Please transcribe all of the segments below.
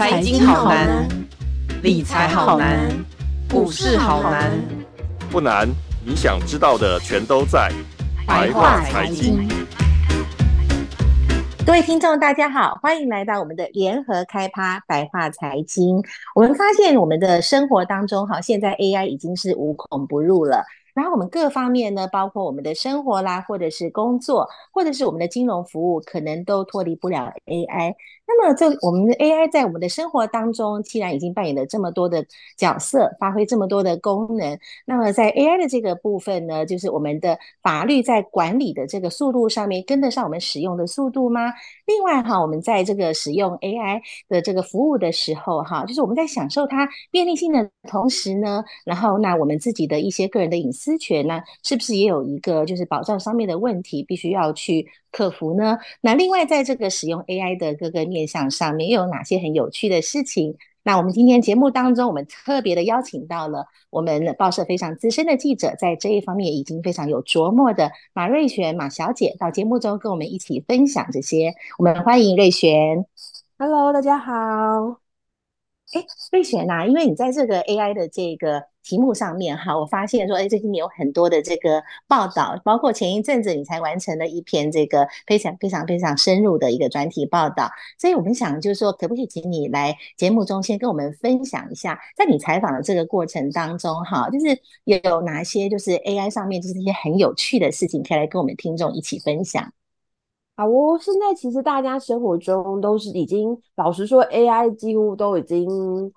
财经好难，理财好难，股市好难。不难，你想知道的全都在白话财经。各位听众，大家好，欢迎来到我们的联合开趴白话财经。我们发现我们的生活当中，哈，现在 AI 已经是无孔不入了。然后我们各方面呢，包括我们的生活啦，或者是工作，或者是我们的金融服务，可能都脱离不了 AI。那么，这我们的 AI 在我们的生活当中，既然已经扮演了这么多的角色，发挥这么多的功能，那么在 AI 的这个部分呢，就是我们的法律在管理的这个速度上面，跟得上我们使用的速度吗？另外哈，我们在这个使用 AI 的这个服务的时候，哈，就是我们在享受它便利性的同时呢，然后那我们自己的一些个人的隐私权呢，是不是也有一个就是保障上面的问题，必须要去客服呢？那另外，在这个使用 AI 的各个面向上面，又有哪些很有趣的事情？那我们今天节目当中，我们特别的邀请到了我们报社非常资深的记者，在这一方面已经非常有琢磨的马瑞璇马小姐，到节目中跟我们一起分享这些。我们欢迎瑞璇。Hello，大家好。哎，瑞璇呐，因为你在这个 AI 的这个题目上面哈，我发现说，哎，最近你有很多的这个报道，包括前一阵子你才完成了一篇这个非常非常非常深入的一个专题报道，所以我们想就是说，可不可以请你来节目中先跟我们分享一下，在你采访的这个过程当中哈，就是有哪些就是 AI 上面就是一些很有趣的事情，可以来跟我们听众一起分享。好哦，现在其实大家生活中都是已经，老实说，AI 几乎都已经。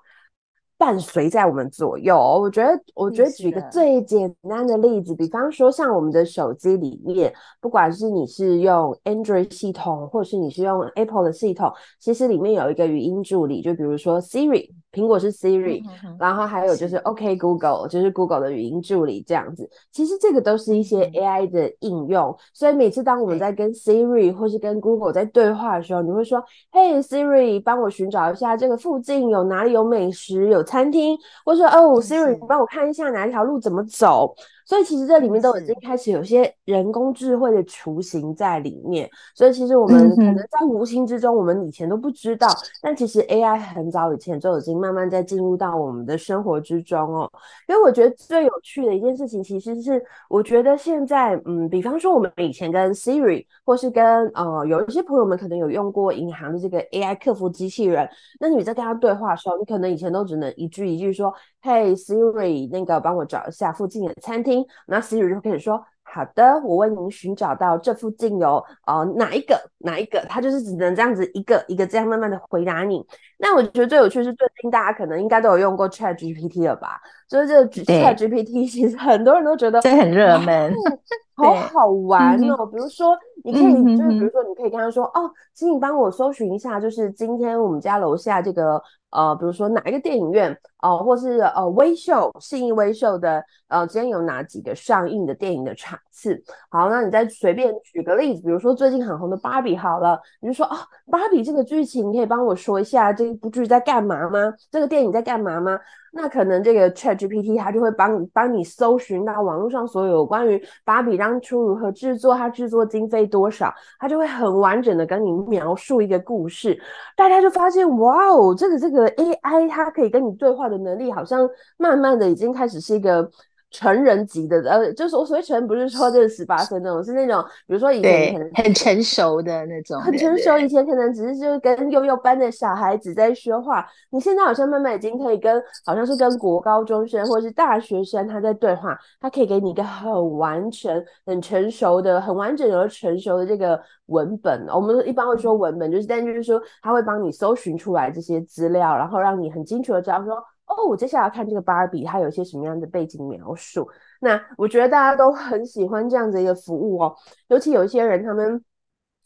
伴随在我们左右，我觉得，我觉得举个最简单的例子，比方说像我们的手机里面，不管是你是用 Android 系统，或是你是用 Apple 的系统，其实里面有一个语音助理，就比如说 Siri，苹果是 Siri，嗯哼哼，然后还有就是 OK Google，就是 Google 的语音助理这样子。其实这个都是一些 AI 的应用，嗯、所以每次当我们在跟 Siri 或是跟 Google 在对话的时候，你会说：“Hey Siri，帮我寻找一下这个附近有哪里有美食，有。”餐厅，或者说哦，Siri，你帮我看一下哪一条路怎么走。所以其实这里面都已经开始有些人工智慧的雏形在里面，所以其实我们可能在无形之中，我们以前都不知道，但其实 AI 很早以前就已经慢慢在进入到我们的生活之中哦。因为我觉得最有趣的一件事情，其实是我觉得现在，嗯，比方说我们以前跟 Siri，或是跟呃有一些朋友们可能有用过银行的这个 AI 客服机器人，那你在跟他对话的时候，你可能以前都只能一句一句说。嘿、hey，Siri，那个帮我找一下附近的餐厅。那 Siri 就开始说：“好的，我为您寻找到这附近有呃哪一个哪一个。”他就是只能这样子一个一个这样慢慢的回答你。那我觉得最有趣是最近大家可能应该都有用过 Chat GPT 了吧？就是这个 Chat GPT，其实很多人都觉得这很热门，好好玩哦。比如说，你可以就是比如说，你可以跟他说：“哦，请你帮我搜寻一下，就是今天我们家楼下这个。”呃，比如说哪一个电影院，哦、呃，或是呃微秀信义微秀的，呃，今天有哪几个上映的电影的场次？好，那你再随便举个例子，比如说最近很红的芭比，好了，你就说哦，芭比这个剧情，你可以帮我说一下这一部剧在干嘛吗？这个电影在干嘛吗？那可能这个 ChatGPT 它就会帮你帮你搜寻到网络上所有有关于芭比当初如何制作，它制作经费多少，它就会很完整的跟你描述一个故事。大家就发现，哇哦，这个这个 AI 它可以跟你对话的能力，好像慢慢的已经开始是一个。成人级的，呃，就是我所谓成人，不是说这是十八岁那种，是那种，比如说以前可能很成熟的那种，很成熟。以前可能只是就是跟幼幼班的小孩子在说话，你现在好像慢慢已经可以跟，好像是跟国高中生或者是大学生他在对话，他可以给你一个很完全、很成熟的、很完整而成熟的这个文本。我们一般会说文本，就是但就是说他会帮你搜寻出来这些资料，然后让你很清楚的知道说。哦，我接下来看这个芭比，它有一些什么样的背景描述？那我觉得大家都很喜欢这样子一个服务哦，尤其有一些人，他们，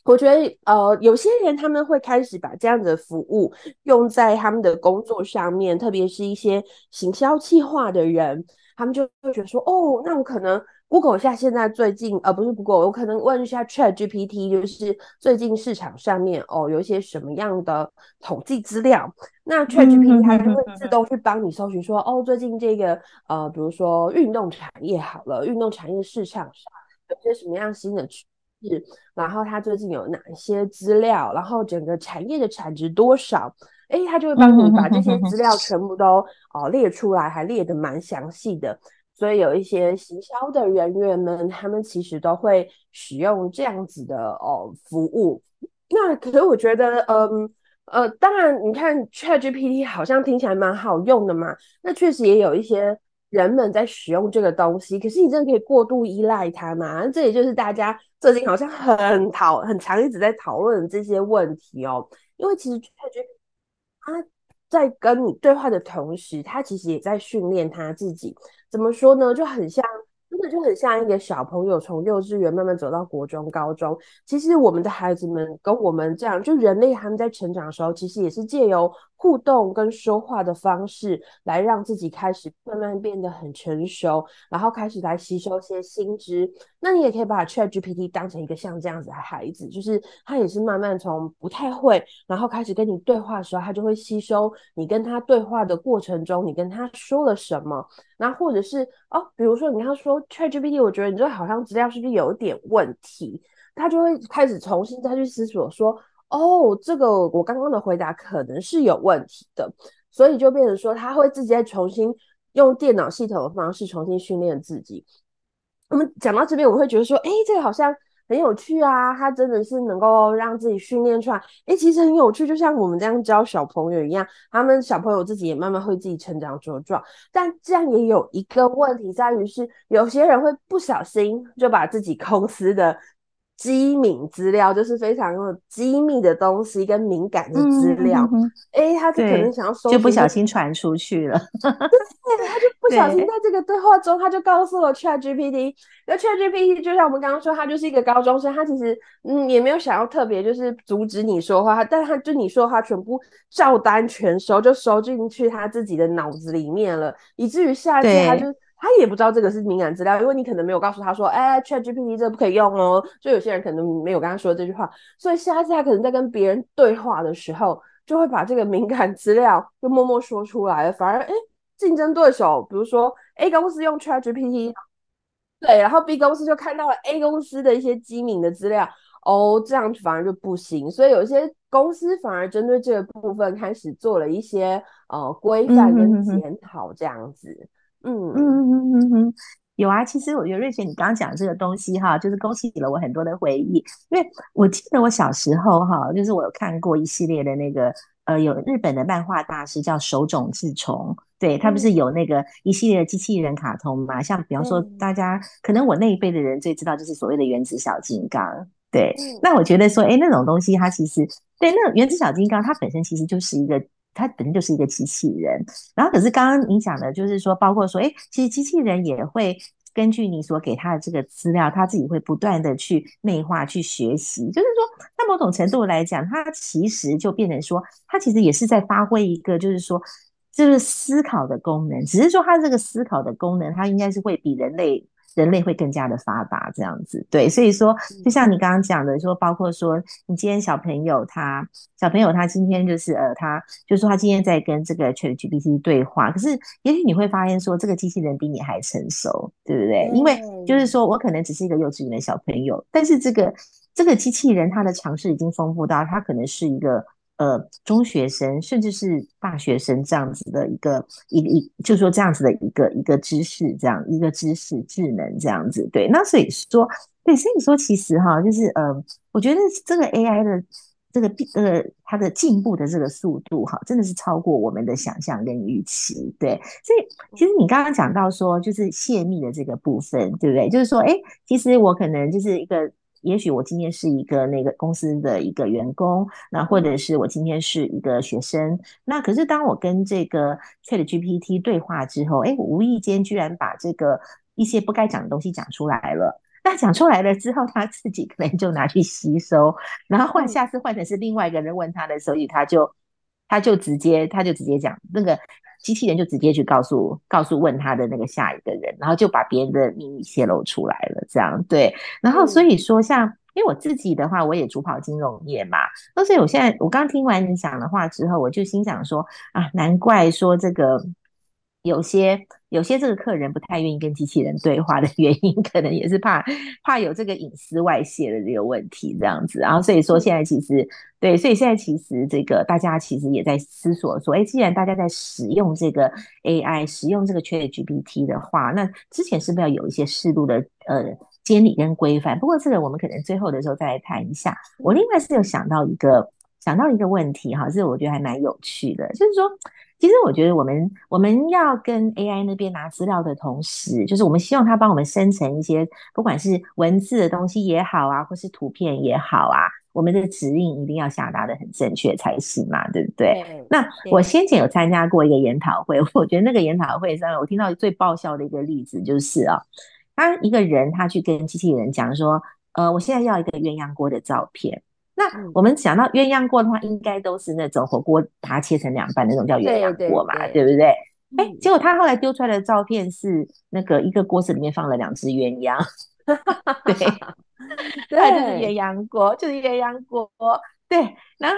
我觉得呃，有些人他们会开始把这样子的服务用在他们的工作上面，特别是一些行销企划的人，他们就会觉得说，哦，那我可能。Google 一下现在最近，呃，不是 Google，我可能问一下 ChatGPT，就是最近市场上面哦有一些什么样的统计资料，那 ChatGPT 它就会自动去帮你搜寻说，哦，最近这个呃，比如说运动产业好了，运动产业市场上有些什么样新的趋势，然后它最近有哪一些资料，然后整个产业的产值多少。哎，它就会帮你把这些资料全部都哦列出来，还列得蛮详细的。所以有一些行销的人员们，他们其实都会使用这样子的哦服务。那可是我觉得，嗯呃，当然你看 ChatGPT 好像听起来蛮好用的嘛，那确实也有一些人们在使用这个东西。可是你真的可以过度依赖它吗？这也就是大家最近好像很讨很常一直在讨论这些问题哦。因为其实 ChatGPT 它在跟你对话的同时，他其实也在训练他自己。怎么说呢？就很像。真的就很像一个小朋友从幼稚园慢慢走到国中、高中。其实我们的孩子们跟我们这样，就人类他们在成长的时候，其实也是借由互动跟说话的方式，来让自己开始慢慢变得很成熟，然后开始来吸收一些新知。那你也可以把 ChatGPT 当成一个像这样子的孩子，就是他也是慢慢从不太会，然后开始跟你对话的时候，他就会吸收你跟他对话的过程中，你跟他说了什么。那或者是哦，比如说你跟他说 ChatGPT，我觉得你这好像资料是不是有点问题？他就会开始重新再去思索说，哦，这个我刚刚的回答可能是有问题的，所以就变成说他会自己再重新用电脑系统的方式重新训练自己。我们讲到这边，我会觉得说，诶，这个好像。很有趣啊，他真的是能够让自己训练出来。诶，其实很有趣，就像我们这样教小朋友一样，他们小朋友自己也慢慢会自己成长茁壮。但这样也有一个问题在于是，有些人会不小心就把自己公司的。机敏资料就是非常有机密的东西跟敏感的资料，哎、嗯嗯欸，他就可能想要收，就不小心传出去了。对，他就不小心在这个对话中，他就告诉了 ChatGPT，那 ChatGPT 就像我们刚刚说，他就是一个高中生，他其实嗯也没有想要特别就是阻止你说话，但他就你说的话全部照单全收，就收进去他自己的脑子里面了，以至于下次他就。他也不知道这个是敏感资料，因为你可能没有告诉他说，哎，ChatGPT 这不可以用哦。就有些人可能没有跟他说这句话，所以下次他可能在跟别人对话的时候，就会把这个敏感资料就默默说出来了。反而，哎，竞争对手，比如说 A 公司用 ChatGPT，对，然后 B 公司就看到了 A 公司的一些机敏的资料，哦，这样反而就不行。所以有些公司反而针对这个部分开始做了一些呃规范跟检讨，这样子。嗯嗯嗯嗯嗯嗯，有啊。其实我觉得瑞雪，你刚刚讲这个东西哈，就是勾起了我很多的回忆。因为我记得我小时候哈，就是我有看过一系列的那个呃，有日本的漫画大师叫手冢治虫，对，他不是有那个一系列的机器人卡通嘛？像比方说，大家可能我那一辈的人最知道就是所谓的原子小金刚。对，那我觉得说，哎，那种东西它其实对那种原子小金刚，它本身其实就是一个。它本身就是一个机器人，然后可是刚刚你讲的，就是说，包括说，诶，其实机器人也会根据你所给他的这个资料，他自己会不断的去内化、去学习。就是说，在某种程度来讲，它其实就变成说，它其实也是在发挥一个，就是说，就是思考的功能。只是说，它这个思考的功能，它应该是会比人类。人类会更加的发达，这样子对，所以说，就像你刚刚讲的，说包括说，你今天小朋友他小朋友他今天就是呃，他就是说他今天在跟这个 ChatGPT 对话，可是也许你会发现说，这个机器人比你还成熟，对不对？因为就是说我可能只是一个幼稚园的小朋友，但是这个这个机器人他的常识已经丰富到，他可能是一个。呃，中学生甚至是大学生这样子的一个一一，就说这样子的一个一个知识，这样一个知识智能这样子，对。那所以说，对，所以说其实哈，就是呃，我觉得这个 AI 的这个呃它的进步的这个速度哈，真的是超过我们的想象跟预期，对。所以其实你刚刚讲到说，就是泄密的这个部分，对不对？就是说，哎，其实我可能就是一个。也许我今天是一个那个公司的一个员工，那或者是我今天是一个学生，那可是当我跟这个 ChatGPT 对话之后，哎，我无意间居然把这个一些不该讲的东西讲出来了。那讲出来了之后，他自己可能就拿去吸收，然后换下次换成是另外一个人问他的时候，他就他就直接他就直接讲那个。机器人就直接去告诉告诉问他的那个下一个人，然后就把别人的秘密泄露出来了，这样对。然后所以说，像因为我自己的话，我也主跑金融业嘛，所以我现在我刚听完你讲的话之后，我就心想说啊，难怪说这个有些有些这个客人不太愿意跟机器人对话的原因，可能也是怕怕有这个隐私外泄的这个问题，这样子。然后所以说现在其实对，所以现在其实这个大家其实也在思索说，哎，既然大家在使用这个 AI，使用这个 ChatGPT 的话，那之前是不是要有一些适度的呃监理跟规范？不过这个我们可能最后的时候再来谈一下。我另外是有想到一个想到一个问题哈，这个我觉得还蛮有趣的，就是说。其实我觉得我们我们要跟 AI 那边拿资料的同时，就是我们希望它帮我们生成一些不管是文字的东西也好啊，或是图片也好啊，我们的指令一定要下达的很正确才行嘛，对不对？对，那我先前有参加过一个研讨会，我觉得那个研讨会上，我听到最爆笑的一个例子就是啊，他一个人他去跟机器人讲说，呃，我现在要一个鸳鸯锅的照片。那我们想到鸳鸯锅的话，应该都是那种火锅把它切成两半那种叫鸳鸯锅嘛，对，不对？哎、欸，结果他后来丢出来的照片是那个一个锅子里面放了两只鸳鸯，对，对，就是鸳鸯锅，就是鸳鸯锅，对，然后。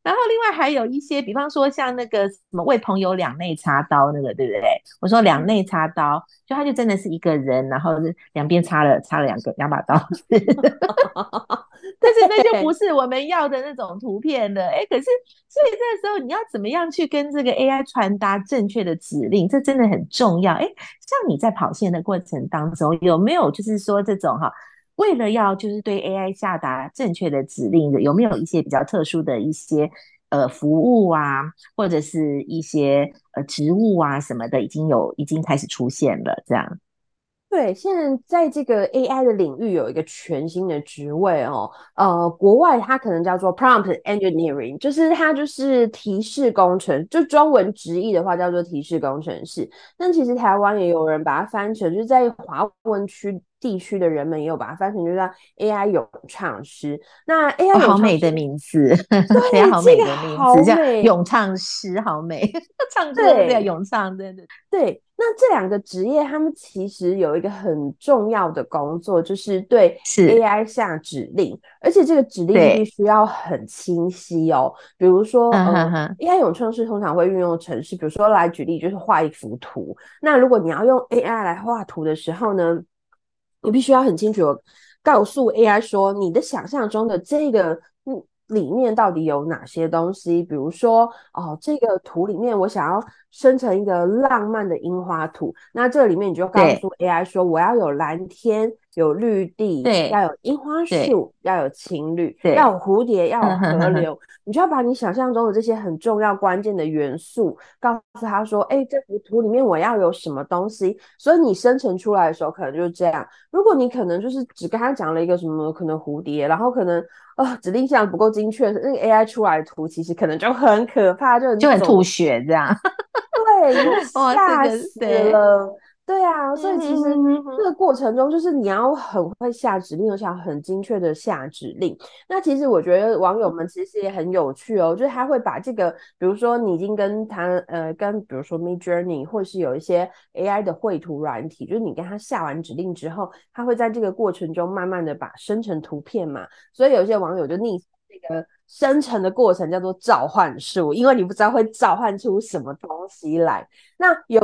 然后另外还有一些，比方说像那个什么为朋友两肋插刀那个，对不对？我说两肋插刀，就他就真的是一个人，然后是两边插了插了两个两把刀，但是那就不是我们要的那种图片了。哎，可是所以这个时候你要怎么样去跟这个 AI 传达正确的指令？这真的很重要。哎，像你在跑线的过程当中，有没有就是说这种哈？为了要就是对 AI 下达正确的指令的，有没有一些比较特殊的一些呃服务啊，或者是一些呃职务啊什么的，已经有已经开始出现了这样？对，现在在这个 AI 的领域有一个全新的职位哦，呃，国外它可能叫做 Prompt Engineering，就是它就是提示工程，就中文直译的话叫做提示工程师。但其实台湾也有人把它翻成，就是在华文区。地区的人们也有把它翻成就叫 AI 咏唱师。那 AI 好美 的名字，对，好美的名字，叫咏唱师，好美，唱歌对咏唱，对对对。那这两个职业，他们其实有一个很重要的工作，就是对 AI 下指令，而且这个指令必须要很清晰哦。比如说，嗯呃、AI 永创是通常会运用程式，比如说来举例，就是画一幅图。那如果你要用 AI 来画图的时候呢？你必须要很清楚地告诉 AI 说，你的想象中的这个嗯里面到底有哪些东西？比如说，哦，这个图里面我想要生成一个浪漫的樱花图，那这里面你就告诉 AI 说，我要有蓝天。有绿地，对，要有樱花树，要有情侣，要有蝴蝶，要有 河流。你就要把你想象中的这些很重要关键的元素告诉他说：“哎、欸，这幅图里面我要有什么东西？”所以你生成出来的时候可能就是这样。如果你可能就是只跟他讲了一个什么可能蝴蝶，然后可能啊、呃、指令项不够精确，那个 AI 出来的图其实可能就很可怕，就很就很吐血这样。对，吓死了。对啊，所以其实这个过程中，就是你要很会下指令，而且要很精确的下指令。那其实我觉得网友们其实也很有趣哦，就是他会把这个，比如说你已经跟他呃，跟比如说 Midjourney 或是有一些 AI 的绘图软体，就是你跟他下完指令之后，他会在这个过程中慢慢的把生成图片嘛。所以有些网友就逆这个生成的过程叫做召唤术，因为你不知道会召唤出什么东西来。那有。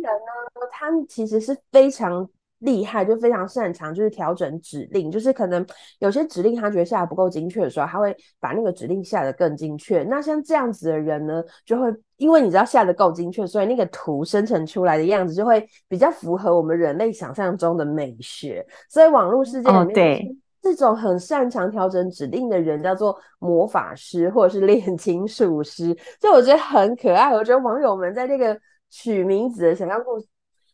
人呢，他其实是非常厉害，就非常擅长，就是调整指令。就是可能有些指令他觉得下的不够精确的时候，他会把那个指令下得更精确。那像这样子的人呢，就会因为你知道下得够精确，所以那个图生成出来的样子就会比较符合我们人类想象中的美学。所以网络世界里面，对这种很擅长调整指令的人叫做魔法师或者是 炼金术师，就我觉得很可爱。我觉得网友们在这个。取名字的想象故事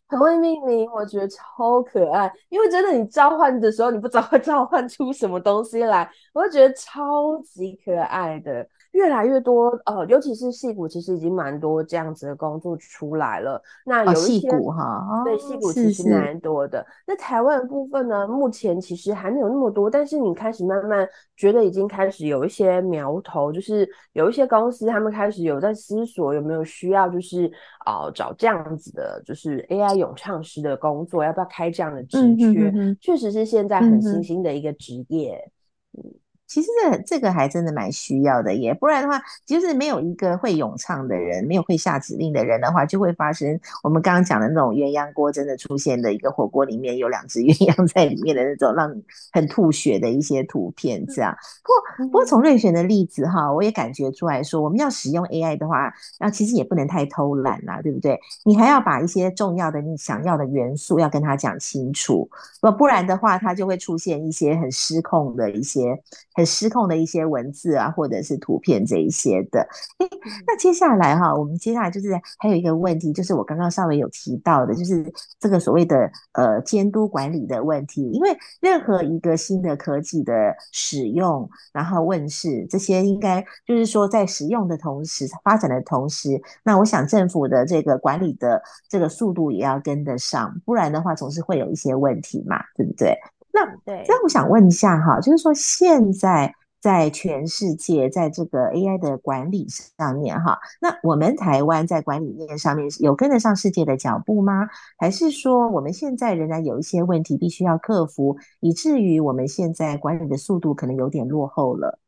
很会命名，我觉得超可爱。因为真的，你召唤的时候，你不知道会召唤出什么东西来，我就觉得超级可爱的。越来越多，呃，尤其是戏骨，其实已经蛮多这样子的工作出来了。那有一些哈，对，戏骨其实蛮多的。那台湾的部分呢，目前其实还没有那么多，但是你开始慢慢觉得已经开始有一些苗头，就是有一些公司他们开始有在思索有没有需要，就是啊、呃、找这样子的，就是 AI 咏唱师的工作，要不要开这样的职缺？确、嗯、实是现在很新兴的一个职业。嗯其实这这个还真的蛮需要的耶，不然的话，就是没有一个会咏唱的人，没有会下指令的人的话，就会发生我们刚刚讲的那种鸳鸯锅真的出现的一个火锅里面有两只 鸳鸯在里面的那种让你很吐血的一些图片，这样。不过不过从瑞璇的例子哈，我也感觉出来说，我们要使用 AI 的话，那其实也不能太偷懒啦，对不对？你还要把一些重要的你想要的元素要跟他讲清楚，不不然的话，它就会出现一些很失控的一些很失控的一些文字啊，或者是图片这一些的。诶，那接下来哈，我们接下来就是还有一个问题，就是我刚刚稍微有提到的，就是这个所谓的呃监督管理的问题。因为任何一个新的科技的使用，然后问世，这些应该就是说在使用的同时，发展的同时，那我想政府的这个管理的这个速度也要跟得上，不然的话总是会有一些问题嘛，对不对？那对，那我想问一下哈，就是说现在在全世界在这个 AI 的管理上面哈，那我们台湾在管理面上面有跟得上世界的脚步吗？还是说我们现在仍然有一些问题必须要克服，以至于我们现在管理的速度可能有点落后了？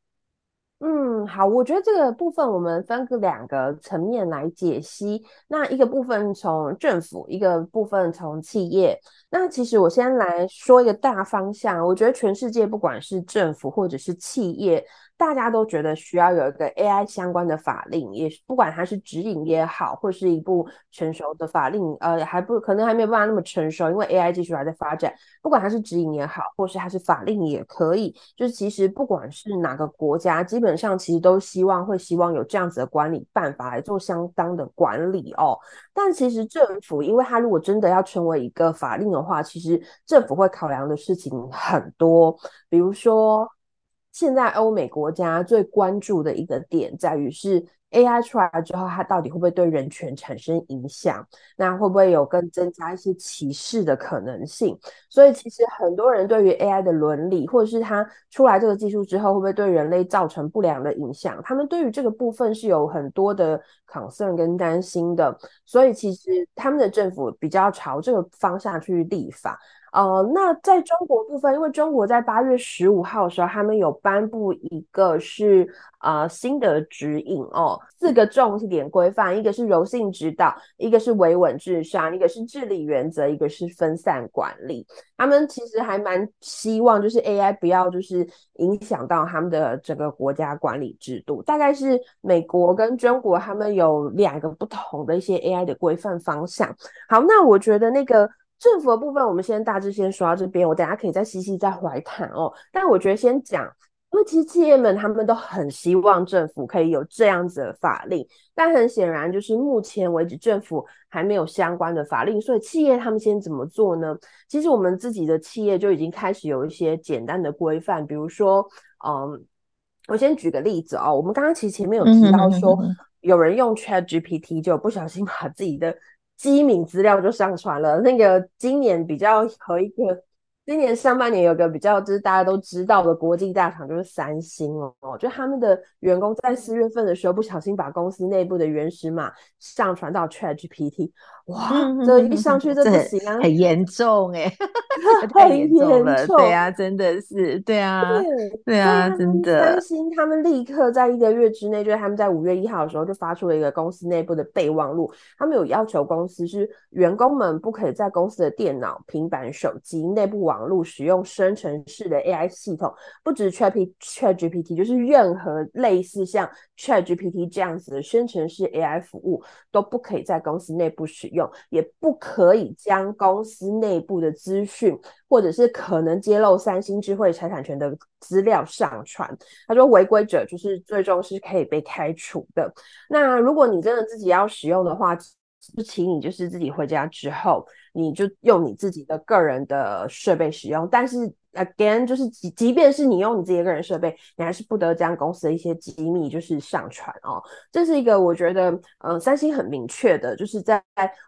嗯，好，我觉得这个部分我们分个两个层面来解析。那一个部分从政府，一个部分从企业。那其实我先来说一个大方向，我觉得全世界不管是政府或者是企业。大家都觉得需要有一个 AI 相关的法令，也不管它是指引也好，或是一部成熟的法令，呃，还不可能还没有办法那么成熟，因为 AI 技术还在发展。不管它是指引也好，或是它是法令也可以，就是其实不管是哪个国家，基本上其实都希望会希望有这样子的管理办法来做相当的管理哦。但其实政府，因为它如果真的要成为一个法令的话，其实政府会考量的事情很多，比如说。现在欧美国家最关注的一个点在于是 AI 出来之后，它到底会不会对人权产生影响？那会不会有更增加一些歧视的可能性？所以其实很多人对于 AI 的伦理，或者是它出来这个技术之后会不会对人类造成不良的影响，他们对于这个部分是有很多的 concern 跟担心的。所以其实他们的政府比较朝这个方向去立法。呃，那在中国部分，因为中国在八月十五号的时候，他们有颁布一个是呃新的指引哦，四个重点规范，一个是柔性指导，一个是维稳至上，一个是治理原则，一个是分散管理。他们其实还蛮希望，就是 AI 不要就是影响到他们的整个国家管理制度。大概是美国跟中国他们有两个不同的一些 AI 的规范方向。好，那我觉得那个。政府的部分，我们先大致先说到这边，我等下可以再细细再回谈哦。但我觉得先讲，因为其实企业们他们都很希望政府可以有这样子的法令，但很显然就是目前为止政府还没有相关的法令，所以企业他们先怎么做呢？其实我们自己的企业就已经开始有一些简单的规范，比如说，嗯，我先举个例子哦，我们刚刚其实前面有提到说，有人用 ChatGPT 就不小心把自己的。机敏资料就上传了。那个今年比较和一个，今年上半年有个比较，就是大家都知道的国际大厂，就是三星哦。就他们的员工在四月份的时候，不小心把公司内部的原始码上传到 ChatGPT。哇，这一上去这不行啊，很严重哎，太严重了，对啊，真的是，对啊，对，对啊，真的。三星他们立刻在一个月之内，就是他们在五月一号的时候就发出了一个公司内部的备忘录，他们有要求公司是员工们不可以在公司的电脑、平板、手机、内部网网络使用生成式的 AI 系统，不止 ChatGPT，就是任何类似像 ChatGPT 这样子的生成式 AI 服务都不可以在公司内部使。用也不可以将公司内部的资讯，或者是可能揭露三星智慧财产权的资料上传。他说，违规者就是最终是可以被开除的。那如果你真的自己要使用的话，就请你就是自己回家之后，你就用你自己的个人的设备使用。但是 again，就是即即便是你用你自己的个人设备，你还是不得将公司的一些机密就是上传哦。这是一个我觉得，呃，三星很明确的，就是在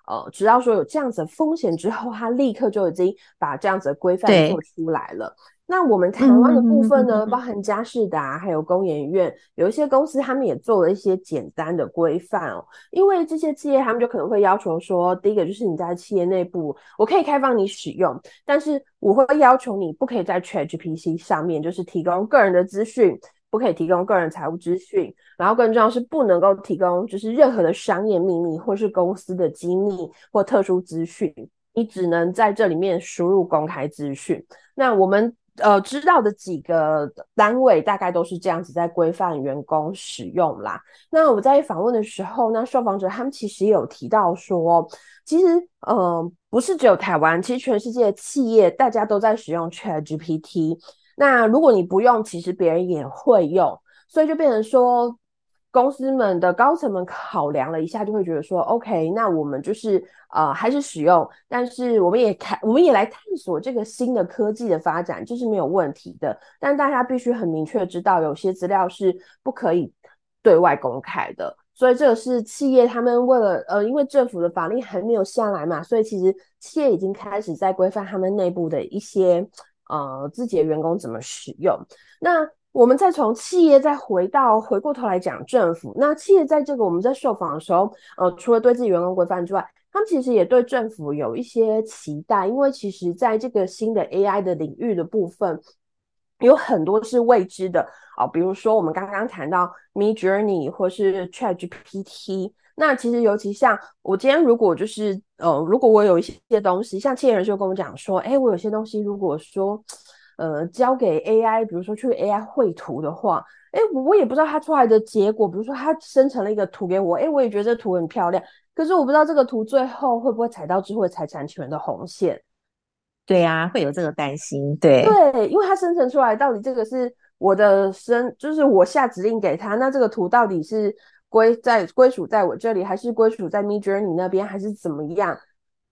呃，知道说有这样子的风险之后，他立刻就已经把这样子的规范做出来了。那我们台湾的部分呢，包含佳士达还有工研院，有一些公司他们也做了一些简单的规范哦。因为这些企业他们就可能会要求说，第一个就是你在企业内部，我可以开放你使用，但是我会要求你不可以在 ChatGPT 上面就是提供个人的资讯，不可以提供个人财务资讯，然后更重要是不能够提供就是任何的商业秘密或是公司的机密或特殊资讯，你只能在这里面输入公开资讯。那我们。呃，知道的几个单位大概都是这样子在规范员工使用啦。那我在访问的时候，那受访者他们其实也有提到说，其实呃不是只有台湾，其实全世界的企业大家都在使用 ChatGPT。那如果你不用，其实别人也会用，所以就变成说。公司们的高层们考量了一下，就会觉得说，OK，那我们就是呃还是使用，但是我们也看，我们也来探索这个新的科技的发展，这是没有问题的。但大家必须很明确知道，有些资料是不可以对外公开的。所以这个是企业他们为了呃，因为政府的法令还没有下来嘛，所以其实企业已经开始在规范他们内部的一些呃自己的员工怎么使用。那我们再从企业再回到回过头来讲政府，那企业在这个我们在受访的时候，呃，除了对自己员工规范之外，他们其实也对政府有一些期待，因为其实在这个新的 AI 的领域的部分，有很多是未知的。啊，比如说我们刚刚谈到 Me Journey 或是 ChatGPT，那其实尤其像我今天如果就是呃，如果我有一些东西，像企业人就跟我讲说，哎，我有些东西如果说。呃，交给 AI，比如说去 AI 绘图的话，哎，我也不知道它出来的结果，比如说它生成了一个图给我，哎，我也觉得这图很漂亮，可是我不知道这个图最后会不会踩到智慧财产权的红线。对呀、啊，会有这个担心。对对，因为它生成出来到底这个是我的生，就是我下指令给他，那这个图到底是归在归属在我这里，还是归属在 Midjourney 那边，还是怎么样？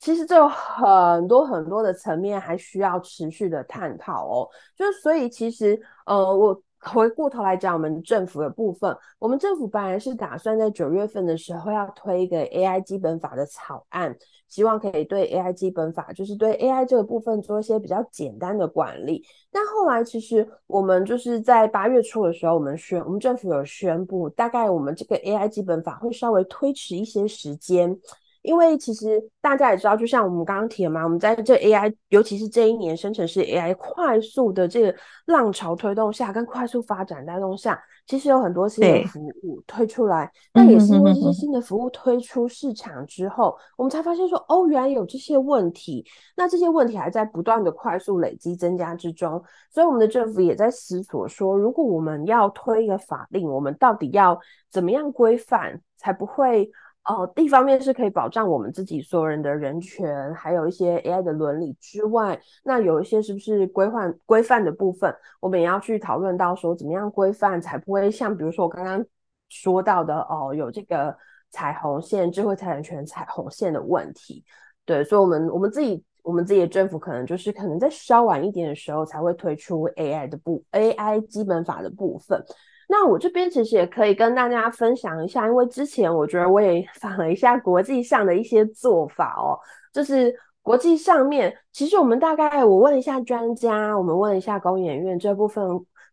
其实这有很多很多的层面，还需要持续的探讨哦。就所以，其实呃，我回过头来讲，我们政府的部分，我们政府本来是打算在九月份的时候要推一个 AI 基本法的草案，希望可以对 AI 基本法，就是对 AI 这个部分做一些比较简单的管理。但后来，其实我们就是在八月初的时候，我们宣，我们政府有宣布，大概我们这个 AI 基本法会稍微推迟一些时间。因为其实大家也知道，就像我们刚刚提的嘛，我们在这 AI，尤其是这一年生成式 AI 快速的这个浪潮推动下，跟快速发展带动下，其实有很多新的服务推出来。那也是因为这些新的服务推出市场之后，我们才发现说，哦，原来有这些问题。那这些问题还在不断的快速累积增加之中，所以我们的政府也在思索说，如果我们要推一个法令，我们到底要怎么样规范，才不会。哦，一方面是可以保障我们自己所有人的人权，还有一些 AI 的伦理之外，那有一些是不是规范规范的部分，我们也要去讨论到说怎么样规范才不会像比如说我刚刚说到的哦，有这个彩虹线、智慧财产权彩虹线的问题。对，所以我们我们自己我们自己的政府可能就是可能在稍晚一点的时候才会推出 AI 的部 AI 基本法的部分。那我这边其实也可以跟大家分享一下，因为之前我觉得我也 访了一下国际上的一些做法哦，就是国际上面，其实我们大概我问一下专家，我们问一下公研院这部分，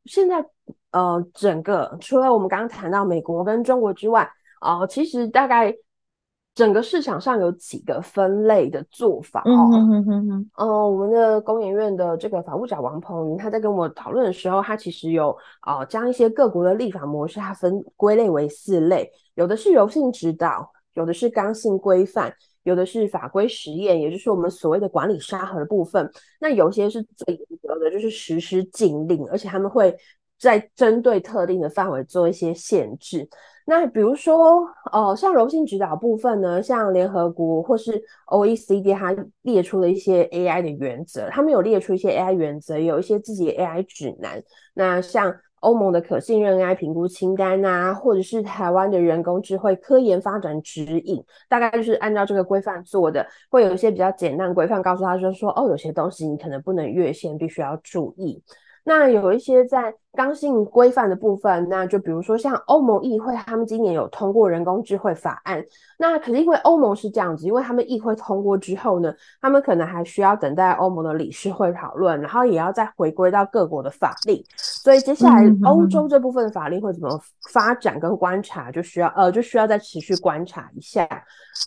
现在呃整个除了我们刚刚谈到美国跟中国之外，哦、其实大概。整个市场上有几个分类的做法哦，嗯哼哼哼，呃，我们的工研院的这个法务长王鹏云他在跟我讨论的时候，他其实有呃将一些各国的立法模式，它分归类为四类，有的是柔性指导，有的是刚性规范，有的是法规实验，也就是我们所谓的管理沙盒的部分。那有些是最严格的，就是实施禁令，而且他们会在针对特定的范围做一些限制。那比如说，呃，像柔性指导部分呢，像联合国或是 OECD，它列出了一些 AI 的原则，他们有列出一些 AI 原则，有一些自己的 AI 指南。那像欧盟的可信任 AI 评估清单啊，或者是台湾的人工智慧科研发展指引，大概就是按照这个规范做的，会有一些比较简单规范，告诉他说说，哦，有些东西你可能不能越线，必须要注意。那有一些在刚性规范的部分，那就比如说像欧盟议会，他们今年有通过人工智慧法案。那可是因为欧盟是这样子，因为他们议会通过之后呢，他们可能还需要等待欧盟的理事会讨论，然后也要再回归到各国的法令。所以接下来欧洲这部分的法令会怎么发展跟观察，就需要呃就需要再持续观察一下。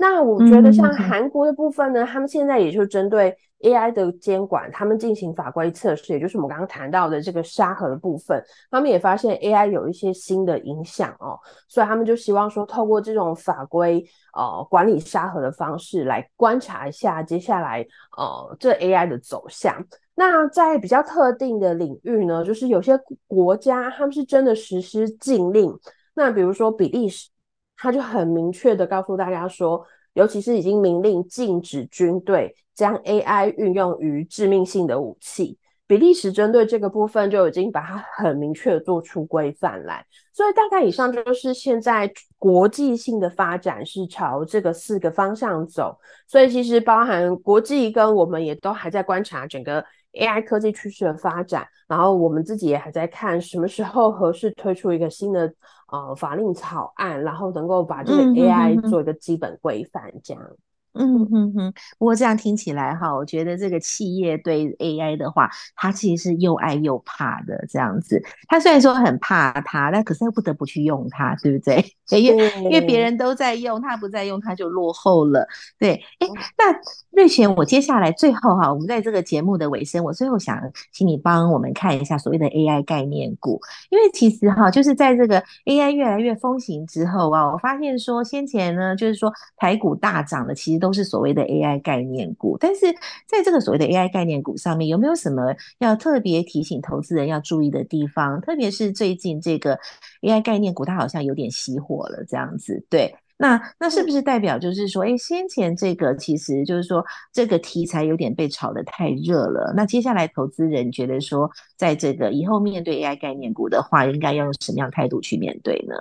那我觉得像韩国的部分呢，他们现在也就针对。AI 的监管，他们进行法规测试，也就是我们刚刚谈到的这个沙盒的部分，他们也发现 AI 有一些新的影响哦，所以他们就希望说，透过这种法规呃管理沙盒的方式来观察一下接下来呃这 AI 的走向。那在比较特定的领域呢，就是有些国家他们是真的实施禁令，那比如说比利时，他就很明确的告诉大家说。尤其是已经明令禁止军队将 AI 运用于致命性的武器，比利时针对这个部分就已经把它很明确的做出规范来。所以大概以上就是现在国际性的发展是朝这个四个方向走。所以其实包含国际跟我们也都还在观察整个 AI 科技趋势的发展，然后我们自己也还在看什么时候合适推出一个新的。呃，法令草案，然后能够把这个 AI 做一个基本规范，这样。嗯哼哼，不过这样听起来哈，我觉得这个企业对 AI 的话，它其实是又爱又怕的这样子。它虽然说很怕它，但可是又不得不去用它，对不对？因为因为别人都在用，它不在用，它就落后了。对，哎，那瑞璇，我接下来最后哈，我们在这个节目的尾声，我最后想请你帮我们看一下所谓的 AI 概念股，因为其实哈，就是在这个 AI 越来越风行之后啊，我发现说先前呢，就是说台股大涨的，其实。都是所谓的 AI 概念股，但是在这个所谓的 AI 概念股上面，有没有什么要特别提醒投资人要注意的地方？特别是最近这个 AI 概念股，它好像有点熄火了，这样子。对，那那是不是代表就是说，哎，先前这个其实就是说这个题材有点被炒得太热了？那接下来投资人觉得说，在这个以后面对 AI 概念股的话，应该要用什么样态度去面对呢？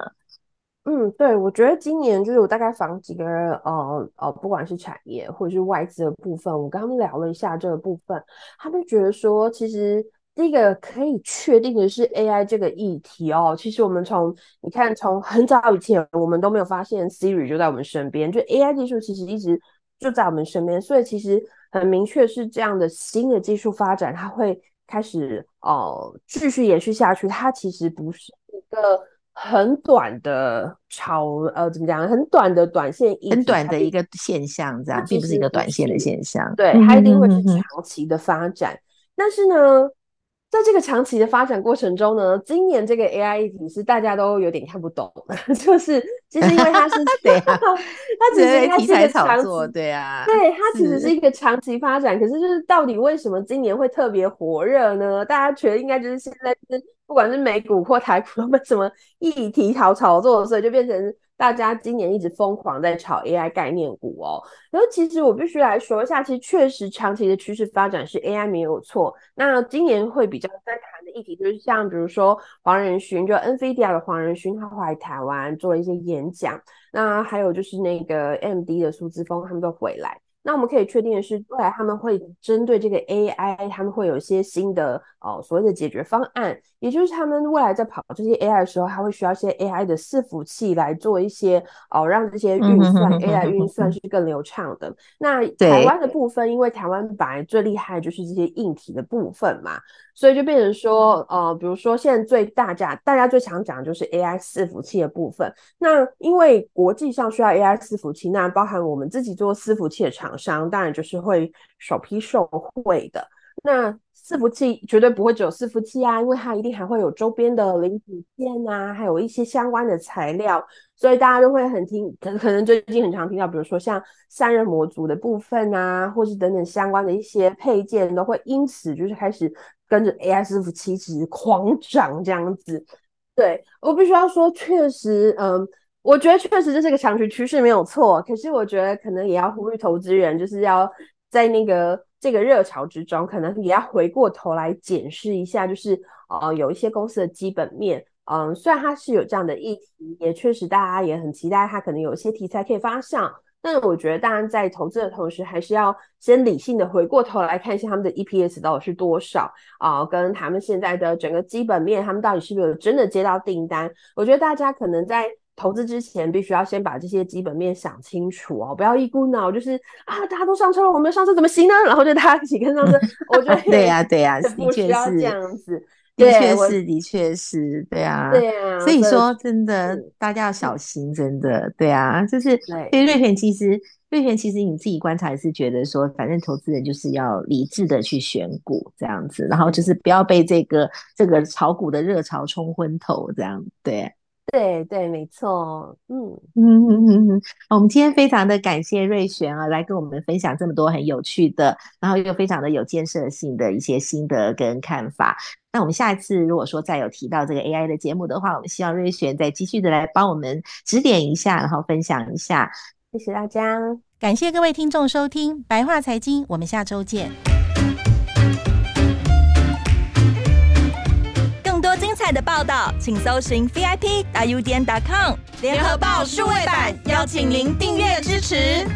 嗯，对，我觉得今年就是我大概访几个人，呃呃，不管是产业或者是外资的部分，我跟他们聊了一下这个部分，他们觉得说，其实第一个可以确定的是 AI 这个议题哦。其实我们从你看，从很早以前，我们都没有发现 Siri 就在我们身边，就 AI 技术其实一直就在我们身边，所以其实很明确是这样的新的技术发展，它会开始哦、继续延续下去，它其实不是一个。很短的潮，呃，怎么讲？很短的短线，很短的一个现象，这样并不是一个短线的现象。对，它一定会是长期的发展。但是呢，在这个长期的发展过程中呢，今年这个 AI 议题是大家都有点看不懂，就是其实因为它是 对啊，它只是它是一个长期，对啊，对，它其实是一个长期发展。可是就是到底为什么今年会特别火热呢？大家觉得应该就是现在是。不管是美股或台股，没什么议题炒炒作，所以就变成大家今年一直疯狂在炒 AI 概念股哦。然后其实我必须来说一下，其实确实长期的趋势发展是 AI 没有错。那今年会比较在谈的议题，就是像比如说黄仁勋，就 NVIDIA 的黄仁勋，他回台湾做了一些演讲。那还有就是那个 MD 的苏姿丰，他们都回来。那我们可以确定的是，未来他们会针对这个 AI，他们会有一些新的哦所谓的解决方案，也就是他们未来在跑这些 AI 的时候，他会需要一些 AI 的伺服器来做一些哦让这些运算 AI 运算是更流畅的。那台湾的部分，因为台湾本来最厉害的就是这些硬体的部分嘛，所以就变成说，呃，比如说现在最大家大家最常讲的就是 AI 伺服器的部分。那因为国际上需要 AI 伺服器，那包含我们自己做伺服器的厂商当然就是会首批受惠的。那伺服器绝对不会只有伺服器啊，因为它一定还会有周边的零组件啊，还有一些相关的材料，所以大家都会很听，可可能最近很常听到，比如说像散热模组的部分啊，或是等等相关的一些配件，都会因此就是开始跟着 AI 伺服器一直狂涨这样子。对，我必须要说，确实，嗯。我觉得确实这是个长期趋势没有错，可是我觉得可能也要呼吁投资人，就是要在那个这个热潮之中，可能也要回过头来检视一下，就是呃有一些公司的基本面，嗯，虽然它是有这样的议题，也确实大家也很期待它可能有一些题材可以发上，但是我觉得，当然在投资的同时，还是要先理性的回过头来看一下他们的 EPS 到底是多少啊、跟他们现在的整个基本面，他们到底是不是有真的接到订单？我觉得大家可能在投资之前，必须要先把这些基本面想清楚哦，不要一股脑就是啊，大家都上车了，我们上车怎么行呢？然后就大家一起跟上车。我觉得 对呀、啊，对呀、啊，的确是这样子。的确是，的确是，对啊，对啊，所以说真的，大家要小心，真的，对啊，就是对瑞权，其实瑞权，其实你自己观察也是觉得说，反正投资人就是要理智的去选股这样子，然后就是不要被这个这个炒股的热潮冲昏头，这样对。对对，没错，嗯嗯嗯嗯嗯，我们今天非常的感谢瑞璇啊，来跟我们分享这么多很有趣的，然后又非常的有建设性的一些心得跟看法。那我们下一次如果说再有提到这个 AI 的节目的话，我们希望瑞璇再继续的来帮我们指点一下，然后分享一下。谢谢大家，感谢各位听众收听白话财经，我们下周见。彩的报道，请搜寻 VIP.Udn.com 联合报数位版，邀请您订阅支持。